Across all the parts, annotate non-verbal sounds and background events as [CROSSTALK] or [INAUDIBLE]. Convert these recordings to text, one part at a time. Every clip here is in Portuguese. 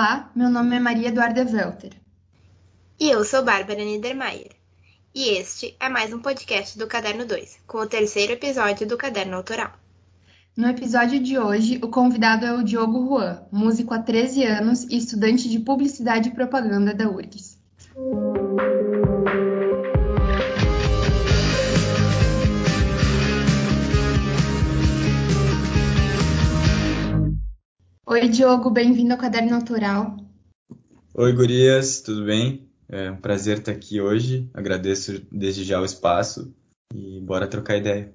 Olá, meu nome é Maria Eduarda Welter. E eu sou Bárbara Niedermayer. E este é mais um podcast do Caderno 2, com o terceiro episódio do Caderno Autoral. No episódio de hoje, o convidado é o Diogo Juan, músico há 13 anos e estudante de Publicidade e Propaganda da URGS. Oi, Diogo, bem-vindo ao Caderno Autoral. Oi, gurias, tudo bem? É um prazer estar aqui hoje. Agradeço desde já o espaço e bora trocar ideia.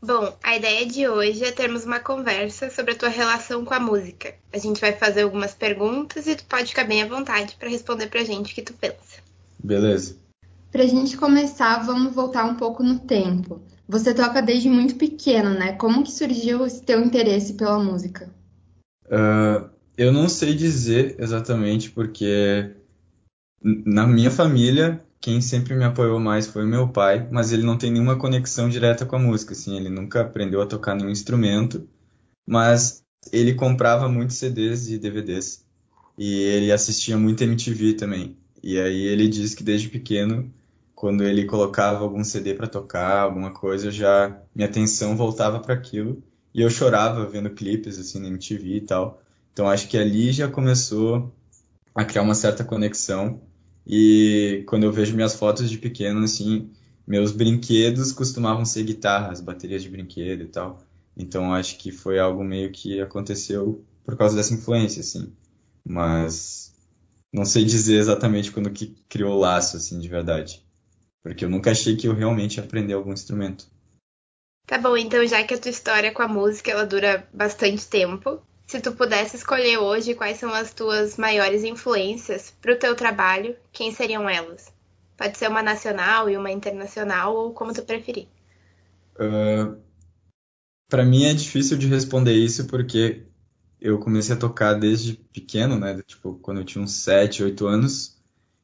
Bom, a ideia de hoje é termos uma conversa sobre a tua relação com a música. A gente vai fazer algumas perguntas e tu pode ficar bem à vontade para responder pra gente o que tu pensa. Beleza. Pra gente começar, vamos voltar um pouco no tempo. Você toca desde muito pequeno, né? Como que surgiu esse teu interesse pela música? Uh, eu não sei dizer exatamente porque na minha família quem sempre me apoiou mais foi meu pai, mas ele não tem nenhuma conexão direta com a música, assim, ele nunca aprendeu a tocar nenhum instrumento, mas ele comprava muitos CDs e DVDs e ele assistia muito MTV também. E aí ele diz que desde pequeno, quando ele colocava algum CD para tocar, alguma coisa, já minha atenção voltava para aquilo e eu chorava vendo clipes assim na MTV e tal. Então acho que ali já começou a criar uma certa conexão. E quando eu vejo minhas fotos de pequeno, assim, meus brinquedos costumavam ser guitarras, baterias de brinquedo e tal. Então acho que foi algo meio que aconteceu por causa dessa influência, assim. Mas não sei dizer exatamente quando que criou o laço, assim, de verdade. Porque eu nunca achei que eu realmente ia algum instrumento. Tá bom, então já que a tua história com a música ela dura bastante tempo, se tu pudesse escolher hoje quais são as tuas maiores influências para o teu trabalho, quem seriam elas? Pode ser uma nacional e uma internacional, ou como tu preferir. Uh, para mim é difícil de responder isso porque eu comecei a tocar desde pequeno, né? Tipo, quando eu tinha uns 7, 8 anos.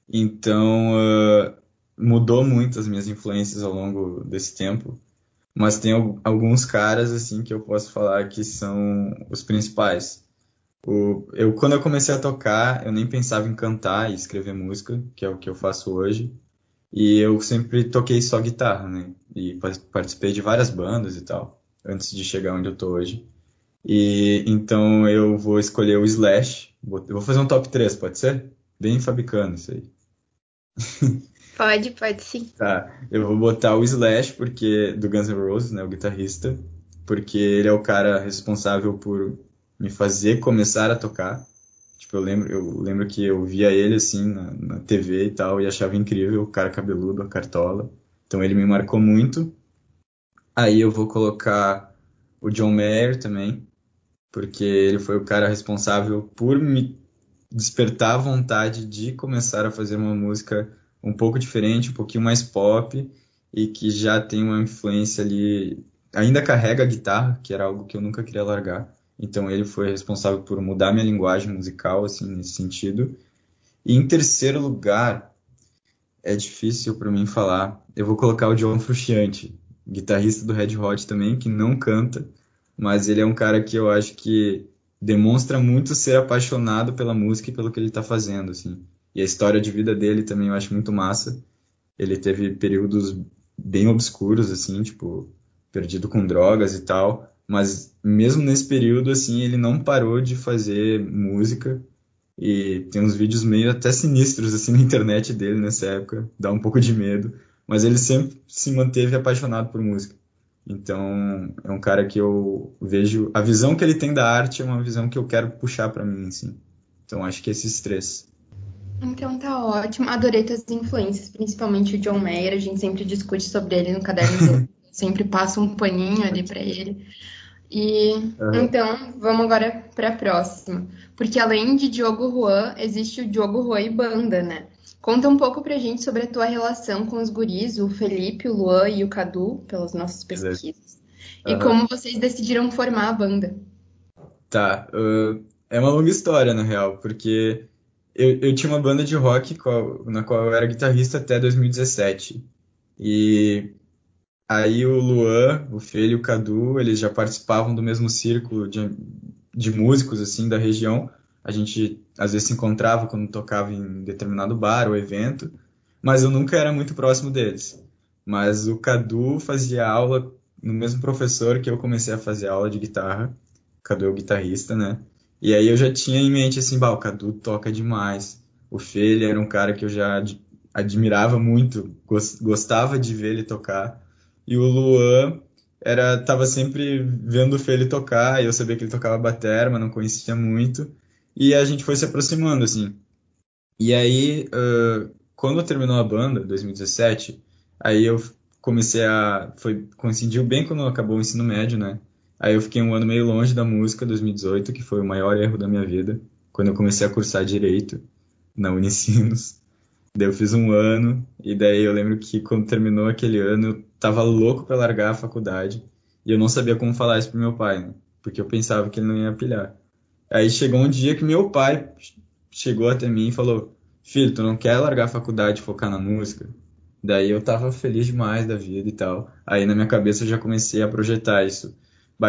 Então, uh, mudou muito as minhas influências ao longo desse tempo mas tem alguns caras assim que eu posso falar que são os principais. O, eu quando eu comecei a tocar, eu nem pensava em cantar e escrever música, que é o que eu faço hoje. E eu sempre toquei só guitarra, né? E participei de várias bandas e tal, antes de chegar onde eu tô hoje. E então eu vou escolher o Slash. Eu vou fazer um top 3, pode ser? Bem fabricando isso aí. [LAUGHS] Pode, pode sim. Tá, eu vou botar o Slash, porque do Guns N' Roses, né, o guitarrista, porque ele é o cara responsável por me fazer começar a tocar. Tipo, eu lembro, eu lembro que eu via ele assim na, na TV e tal e achava incrível o cara cabeludo, a cartola. Então ele me marcou muito. Aí eu vou colocar o John Mayer também, porque ele foi o cara responsável por me despertar a vontade de começar a fazer uma música um pouco diferente, um pouquinho mais pop e que já tem uma influência ali. Ainda carrega a guitarra, que era algo que eu nunca queria largar. Então ele foi responsável por mudar minha linguagem musical, assim, nesse sentido. E em terceiro lugar, é difícil para mim falar. Eu vou colocar o John Frusciante, guitarrista do Red Hot também, que não canta, mas ele é um cara que eu acho que demonstra muito ser apaixonado pela música e pelo que ele está fazendo, assim. E a história de vida dele também eu acho muito massa. Ele teve períodos bem obscuros, assim, tipo, perdido com drogas e tal. Mas mesmo nesse período, assim, ele não parou de fazer música. E tem uns vídeos meio até sinistros, assim, na internet dele nessa época. Dá um pouco de medo. Mas ele sempre se manteve apaixonado por música. Então, é um cara que eu vejo. A visão que ele tem da arte é uma visão que eu quero puxar para mim, assim. Então, acho que esses três. Então tá ótimo. Adorei tuas influências, principalmente o John Mayer. A gente sempre discute sobre ele no caderno. sempre passa um paninho ali para ele. E uhum. então vamos agora para a próxima, porque além de Diogo Juan, existe o Diogo Juan e banda, né? Conta um pouco pra gente sobre a tua relação com os guris, o Felipe, o Luan e o Cadu, pelas nossas pesquisas. Uhum. E como vocês decidiram formar a banda. Tá, uh, é uma longa história, na real, porque eu, eu tinha uma banda de rock qual, na qual eu era guitarrista até 2017. E aí o Luan, o Fê e o Cadu, eles já participavam do mesmo círculo de, de músicos assim da região, A gente às vezes se encontrava quando tocava em determinado bar ou evento, mas eu nunca era muito próximo deles. Mas o Cadu fazia aula no mesmo professor que eu comecei a fazer aula de guitarra. Cadu é o guitarrista, né? E aí eu já tinha em mente assim, bah, o Cadu toca demais. O Fê, ele era um cara que eu já ad admirava muito, gostava de ver ele tocar. E o Luan era tava sempre vendo o Fê ele tocar, e eu sabia que ele tocava bateria, mas não conhecia muito. E a gente foi se aproximando, assim. E aí, uh, quando terminou a banda, 2017, aí eu comecei a. Foi, coincidiu bem quando acabou o ensino médio, né? Aí eu fiquei um ano meio longe da música, 2018, que foi o maior erro da minha vida, quando eu comecei a cursar direito na Unicinos. Daí eu fiz um ano, e daí eu lembro que quando terminou aquele ano, eu tava louco para largar a faculdade, e eu não sabia como falar isso pro meu pai, né? Porque eu pensava que ele não ia pilhar. Aí chegou um dia que meu pai chegou até mim e falou: Filho, tu não quer largar a faculdade e focar na música? Daí eu tava feliz demais da vida e tal. Aí na minha cabeça eu já comecei a projetar isso.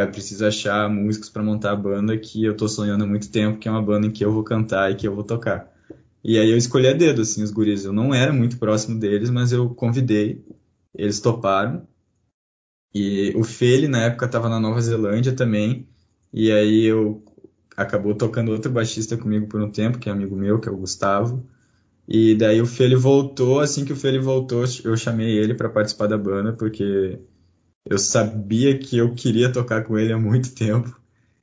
Eu preciso achar músicos para montar a banda que eu tô sonhando há muito tempo, que é uma banda em que eu vou cantar e que eu vou tocar. E aí eu escolhi a dedo, assim, os guris. Eu não era muito próximo deles, mas eu convidei, eles toparam. E o Feli, na época, estava na Nova Zelândia também. E aí eu acabou tocando outro baixista comigo por um tempo, que é amigo meu, que é o Gustavo. E daí o Feli voltou, assim que o Feli voltou, eu chamei ele para participar da banda, porque eu sabia que eu queria tocar com ele há muito tempo.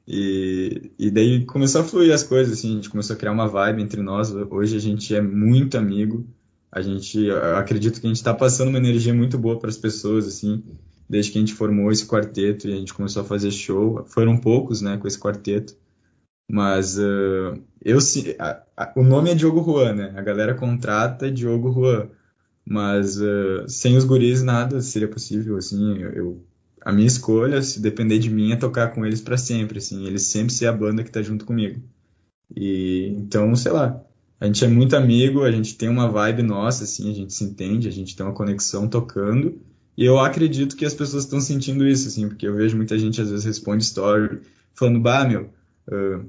E, e daí começou a fluir as coisas, assim, a gente começou a criar uma vibe entre nós. Hoje a gente é muito amigo. A gente, acredito que a gente está passando uma energia muito boa para as pessoas, assim, desde que a gente formou esse quarteto e a gente começou a fazer show. Foram poucos, né, com esse quarteto. Mas uh, eu a, a, o nome é Diogo Juan, né? A galera contrata Diogo Juan. Mas uh, sem os guris nada seria possível, assim. Eu, a minha escolha, se depender de mim, é tocar com eles para sempre, assim. Eles sempre ser a banda que tá junto comigo. E então, sei lá. A gente é muito amigo, a gente tem uma vibe nossa, assim, a gente se entende, a gente tem uma conexão tocando. E eu acredito que as pessoas estão sentindo isso, assim, porque eu vejo muita gente às vezes responde story falando, bah, meu, uh,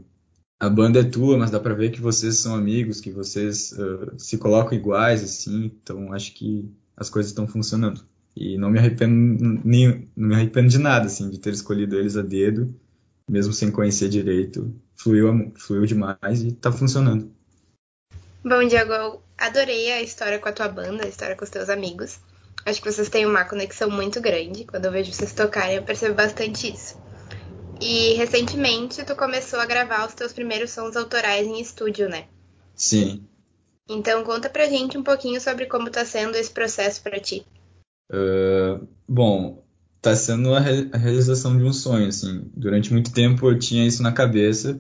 a banda é tua, mas dá para ver que vocês são amigos, que vocês uh, se colocam iguais, assim. Então acho que as coisas estão funcionando. E não me arrependo nem, não me arrependo de nada, assim, de ter escolhido eles a dedo, mesmo sem conhecer direito. Fluiu, fluiu demais e tá funcionando. Bom, Diego, eu adorei a história com a tua banda, a história com os teus amigos. Acho que vocês têm uma conexão muito grande. Quando eu vejo vocês tocarem, eu percebo bastante isso. E recentemente tu começou a gravar os teus primeiros sons autorais em estúdio, né? Sim. Então conta pra gente um pouquinho sobre como tá sendo esse processo para ti. Uh, bom, tá sendo a, re a, realização de um sonho, assim. Durante muito tempo eu tinha isso na cabeça,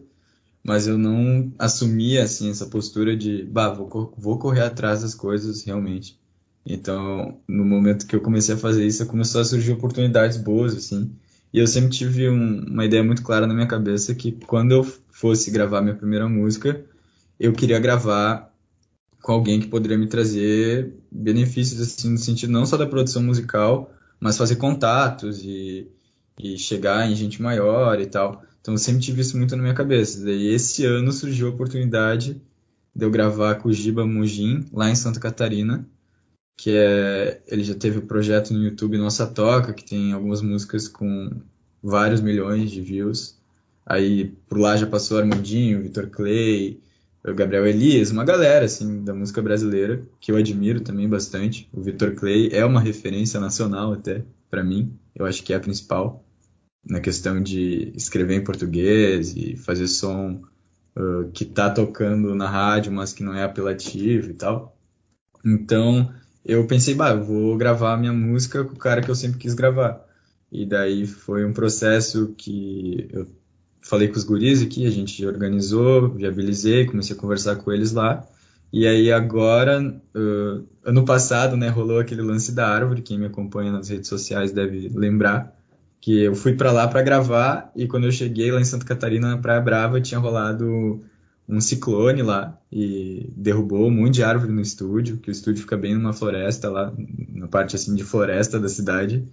mas eu não assumia, assim, essa postura de, bah, vou, vou correr atrás das coisas realmente. Então, no momento que eu comecei a fazer isso, começou a surgir oportunidades boas, assim. E eu sempre tive um, uma ideia muito clara na minha cabeça que quando eu fosse gravar minha primeira música, eu queria gravar com alguém que poderia me trazer benefícios assim no sentido não só da produção musical, mas fazer contatos e, e chegar em gente maior e tal. Então eu sempre tive isso muito na minha cabeça. Daí esse ano surgiu a oportunidade de eu gravar com o Giba lá em Santa Catarina que é ele já teve o um projeto no YouTube Nossa Toca, que tem algumas músicas com vários milhões de views. Aí por lá já passou Armandinho, Vitor Clay, o Gabriel Elias, uma galera assim da música brasileira que eu admiro também bastante. O Vitor Clay é uma referência nacional até para mim, eu acho que é a principal na questão de escrever em português e fazer som uh, que tá tocando na rádio, mas que não é apelativo e tal. Então, eu pensei, bah, eu vou gravar minha música com o cara que eu sempre quis gravar. E daí foi um processo que eu falei com os guris aqui, a gente organizou, viabilizei, comecei a conversar com eles lá. E aí agora, uh, ano passado, né, rolou aquele lance da árvore, quem me acompanha nas redes sociais deve lembrar, que eu fui para lá para gravar e quando eu cheguei lá em Santa Catarina, na Praia Brava, tinha rolado um ciclone lá e derrubou um monte de árvore no estúdio, que o estúdio fica bem numa floresta lá, na parte assim de floresta da cidade.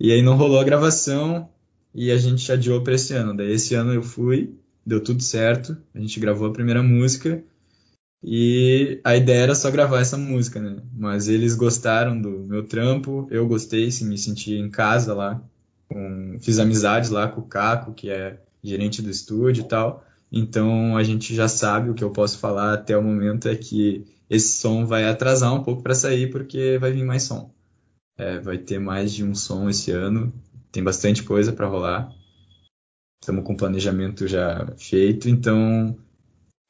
E aí não rolou a gravação e a gente adiou para esse ano. Daí esse ano eu fui deu tudo certo, a gente gravou a primeira música e a ideia era só gravar essa música, né? Mas eles gostaram do meu trampo, eu gostei, me senti em casa lá, com, fiz amizades lá com o Caco, que é gerente do estúdio e tal. Então a gente já sabe o que eu posso falar até o momento é que esse som vai atrasar um pouco para sair porque vai vir mais som. É, vai ter mais de um som esse ano, tem bastante coisa para rolar. Estamos com o planejamento já feito, então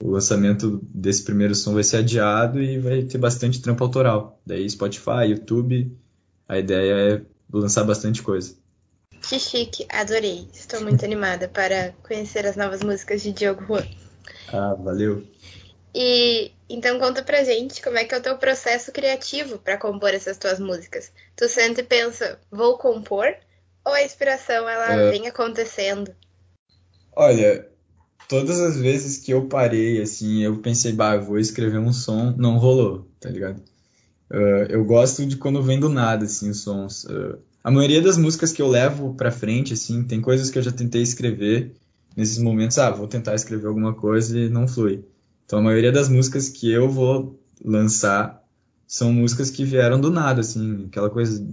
o lançamento desse primeiro som vai ser adiado e vai ter bastante trampo autoral. Daí Spotify, YouTube, a ideia é lançar bastante coisa. Que chique, adorei. Estou muito [LAUGHS] animada para conhecer as novas músicas de Diogo Juan. Ah, valeu. E então conta pra gente como é que é o teu processo criativo para compor essas tuas músicas. Tu sempre pensa, vou compor? Ou a inspiração ela é... vem acontecendo? Olha, todas as vezes que eu parei, assim, eu pensei, bah, vou escrever um som, não rolou, tá ligado? Uh, eu gosto de quando vem do nada, assim, os sons. Uh, a maioria das músicas que eu levo pra frente, assim, tem coisas que eu já tentei escrever nesses momentos, ah, vou tentar escrever alguma coisa e não flui. Então a maioria das músicas que eu vou lançar são músicas que vieram do nada, assim, aquela coisa,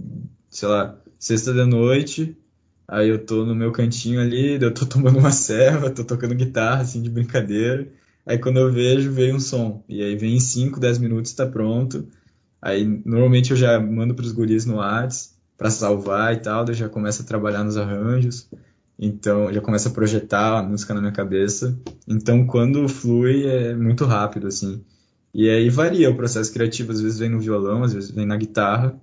sei lá, sexta da noite, Aí eu tô no meu cantinho ali, eu tô [LAUGHS] tomando uma serva, tô tocando guitarra, assim, de brincadeira. Aí quando eu vejo, veio um som. E aí vem em 5, 10 minutos, tá pronto. Aí normalmente eu já mando pros guris no Whats para salvar e tal, daí já começo a trabalhar nos arranjos. Então, já começo a projetar a música na minha cabeça. Então, quando flui, é muito rápido, assim. E aí varia o processo criativo, às vezes vem no violão, às vezes vem na guitarra.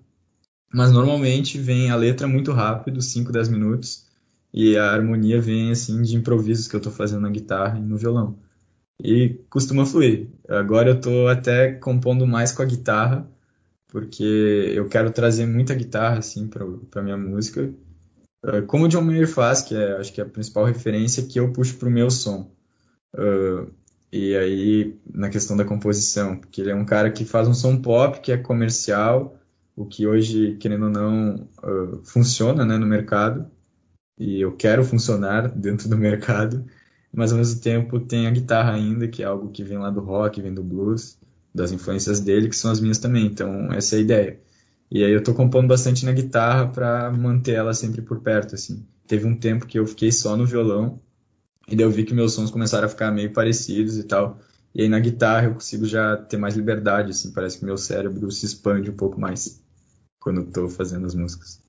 Mas normalmente vem a letra muito rápido, 5, 10 minutos, e a harmonia vem assim de improvisos que eu estou fazendo na guitarra e no violão. E costuma fluir. Agora eu estou até compondo mais com a guitarra, porque eu quero trazer muita guitarra assim para minha música. Uh, como o John Mayer faz, que é acho que é a principal referência que eu puxo para o meu som. Uh, e aí na questão da composição, porque ele é um cara que faz um som pop que é comercial o que hoje, querendo ou não, uh, funciona né, no mercado, e eu quero funcionar [LAUGHS] dentro do mercado, mas ao mesmo tempo tem a guitarra ainda, que é algo que vem lá do rock, vem do blues, das influências dele, que são as minhas também, então essa é a ideia. E aí eu tô compondo bastante na guitarra para manter ela sempre por perto, assim. Teve um tempo que eu fiquei só no violão, e daí eu vi que meus sons começaram a ficar meio parecidos e tal. E aí na guitarra eu consigo já ter mais liberdade, assim, parece que meu cérebro se expande um pouco mais quando estou fazendo as músicas.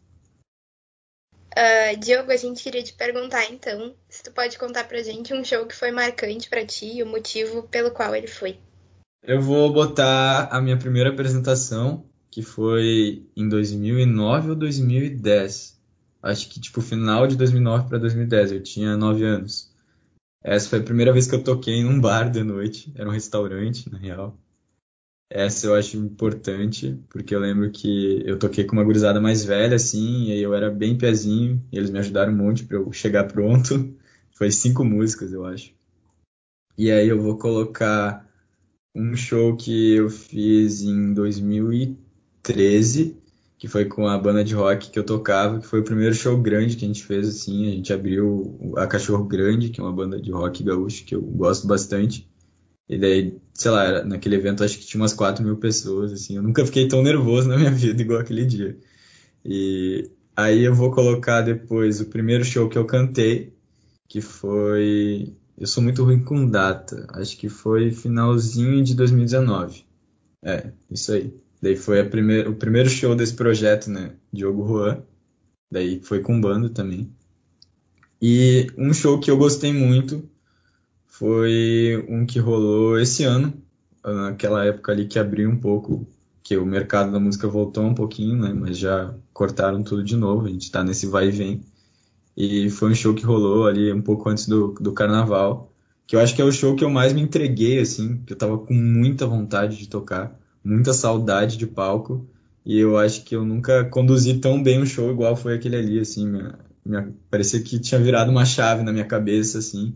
Uh, Diogo, a gente queria te perguntar então, se tu pode contar pra gente um show que foi marcante para ti e o motivo pelo qual ele foi. Eu vou botar a minha primeira apresentação, que foi em 2009 ou 2010. Acho que tipo final de 2009 para 2010, eu tinha 9 anos. Essa foi a primeira vez que eu toquei num bar de noite, era um restaurante, na real. Essa eu acho importante, porque eu lembro que eu toquei com uma gurizada mais velha, assim, e eu era bem pezinho, e eles me ajudaram um monte para eu chegar pronto. Foi cinco músicas, eu acho. E aí eu vou colocar um show que eu fiz em 2013, que foi com a banda de rock que eu tocava, que foi o primeiro show grande que a gente fez, assim, a gente abriu a Cachorro Grande, que é uma banda de rock gaúcho que eu gosto bastante. E daí, sei lá, naquele evento acho que tinha umas 4 mil pessoas, assim. Eu nunca fiquei tão nervoso na minha [LAUGHS] vida igual aquele dia. E aí eu vou colocar depois o primeiro show que eu cantei, que foi. Eu sou muito ruim com data. Acho que foi finalzinho de 2019. É, isso aí. Daí foi o primeiro show desse projeto, né? Diogo Juan. Daí foi com banda também. E um show que eu gostei muito foi um que rolou esse ano, naquela época ali que abriu um pouco, que o mercado da música voltou um pouquinho, né? Mas já cortaram tudo de novo, a gente está nesse vai e vem. E foi um show que rolou ali um pouco antes do, do carnaval, que eu acho que é o show que eu mais me entreguei, assim, que eu tava com muita vontade de tocar, muita saudade de palco, e eu acho que eu nunca conduzi tão bem um show igual foi aquele ali, assim, minha, minha, parecia que tinha virado uma chave na minha cabeça, assim,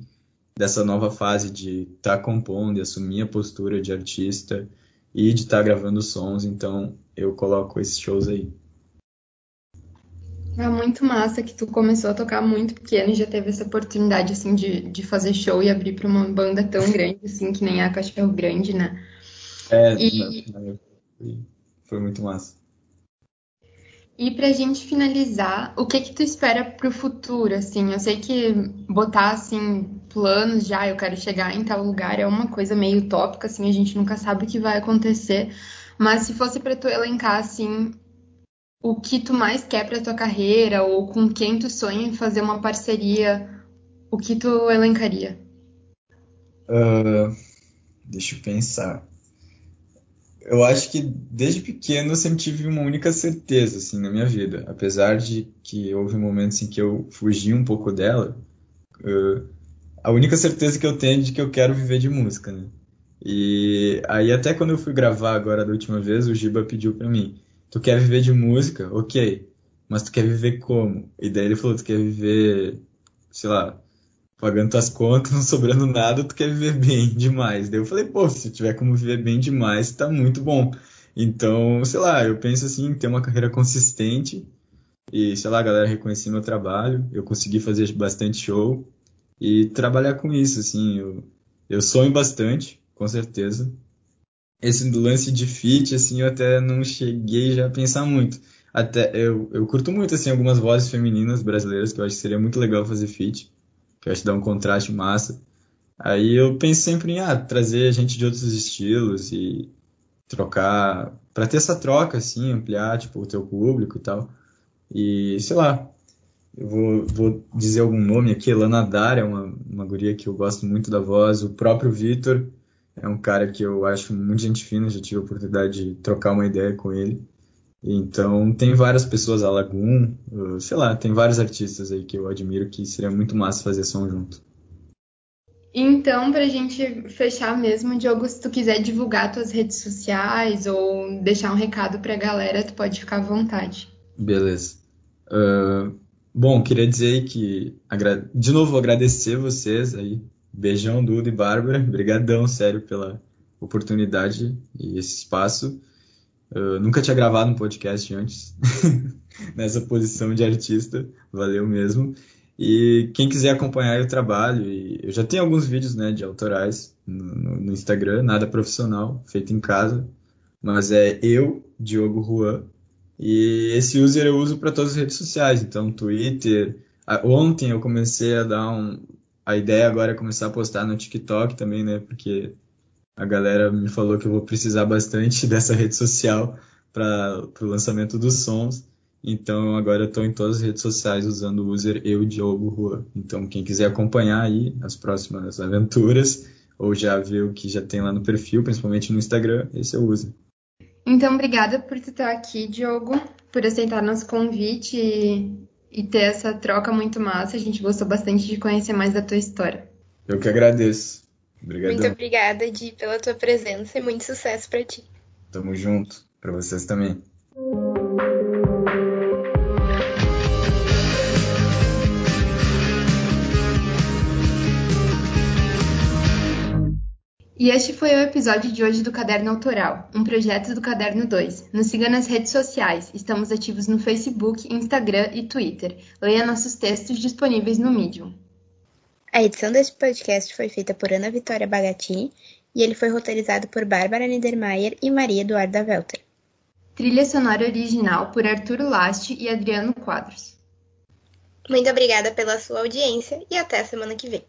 dessa nova fase de estar tá compondo e assumir a postura de artista e de estar tá gravando sons, então eu coloco esses shows aí. É muito massa que tu começou a tocar muito pequeno e já teve essa oportunidade, assim, de, de fazer show e abrir para uma banda tão grande, assim, que nem a Cachorro Grande, né? É, e... foi muito massa. E pra gente finalizar, o que que tu espera pro futuro, assim? Eu sei que botar, assim, planos já, eu quero chegar em tal lugar, é uma coisa meio utópica, assim, a gente nunca sabe o que vai acontecer. Mas se fosse para tu elencar, assim, o que tu mais quer pra tua carreira ou com quem tu sonha em fazer uma parceria, o que tu elencaria? Uh, deixa eu pensar. Eu acho que desde pequeno eu sempre tive uma única certeza assim na minha vida, apesar de que houve momentos em que eu fugi um pouco dela. Uh, a única certeza que eu tenho é de que eu quero viver de música, né? E aí até quando eu fui gravar agora da última vez, o Giba pediu para mim, tu quer viver de música? Ok. Mas tu quer viver como? E daí ele falou, tu quer viver, sei lá, pagando tuas contas, [LAUGHS] não sobrando nada, tu quer viver bem demais. Daí eu falei, pô, se tiver como viver bem demais, tá muito bom. Então, sei lá, eu penso assim, ter uma carreira consistente e, sei lá, a galera reconhecer meu trabalho, eu consegui fazer bastante show e trabalhar com isso, assim, eu, eu sonho bastante, com certeza, esse lance de feat, assim, eu até não cheguei já a pensar muito. Até eu, eu curto muito, assim, algumas vozes femininas brasileiras que eu acho que seria muito legal fazer feat, que eu acho que dá um contraste massa. Aí eu penso sempre em ah, trazer gente de outros estilos e trocar, para ter essa troca, assim, ampliar, tipo, o teu público e tal. E, sei lá, eu vou, vou dizer algum nome aqui, Lana Dar é uma, uma guria que eu gosto muito da voz, o próprio Vitor, é um cara que eu acho muito gente fina, já tive a oportunidade de trocar uma ideia com ele. Então, tem várias pessoas, a Lagoon, sei lá, tem vários artistas aí que eu admiro que seria muito massa fazer som junto. Então, pra gente fechar mesmo, Diogo, se tu quiser divulgar tuas redes sociais ou deixar um recado pra galera, tu pode ficar à vontade. Beleza. Uh, bom, queria dizer que, de novo, agradecer vocês aí Beijão, Duda e Bárbara. [LAUGHS] Obrigadão, sério, pela oportunidade e esse espaço. Nunca tinha gravado um podcast antes, [LAUGHS] nessa posição de artista. Valeu mesmo. E quem quiser acompanhar o trabalho, eu já tenho alguns vídeos né, de autorais no, no Instagram, nada profissional, feito em casa, mas é eu, Diogo Juan, e esse user eu uso para todas as redes sociais, então Twitter. Ontem eu comecei a dar um, a ideia agora é começar a postar no TikTok também, né? Porque a galera me falou que eu vou precisar bastante [LAUGHS] dessa rede social para o lançamento dos sons. Então agora eu estou em todas as redes sociais usando o user eu Diogo Rua. Então quem quiser acompanhar aí as próximas aventuras ou já o que já tem lá no perfil, principalmente no Instagram, esse é o user. Então obrigada por estar aqui, Diogo, por aceitar nosso convite e ter essa troca muito massa. A gente gostou bastante de conhecer mais da tua história. Eu que agradeço. Obrigadão. Muito obrigada, Di, pela tua presença e muito sucesso para ti. Tamo junto. Para vocês também. E este foi o episódio de hoje do Caderno Autoral, um projeto do Caderno 2. Nos siga nas redes sociais, estamos ativos no Facebook, Instagram e Twitter. Leia nossos textos disponíveis no Medium. A edição deste podcast foi feita por Ana Vitória Bagatini e ele foi roteirizado por Bárbara Niedermayer e Maria Eduarda Welter. Trilha sonora original por Arthur Laste e Adriano Quadros. Muito obrigada pela sua audiência e até a semana que vem.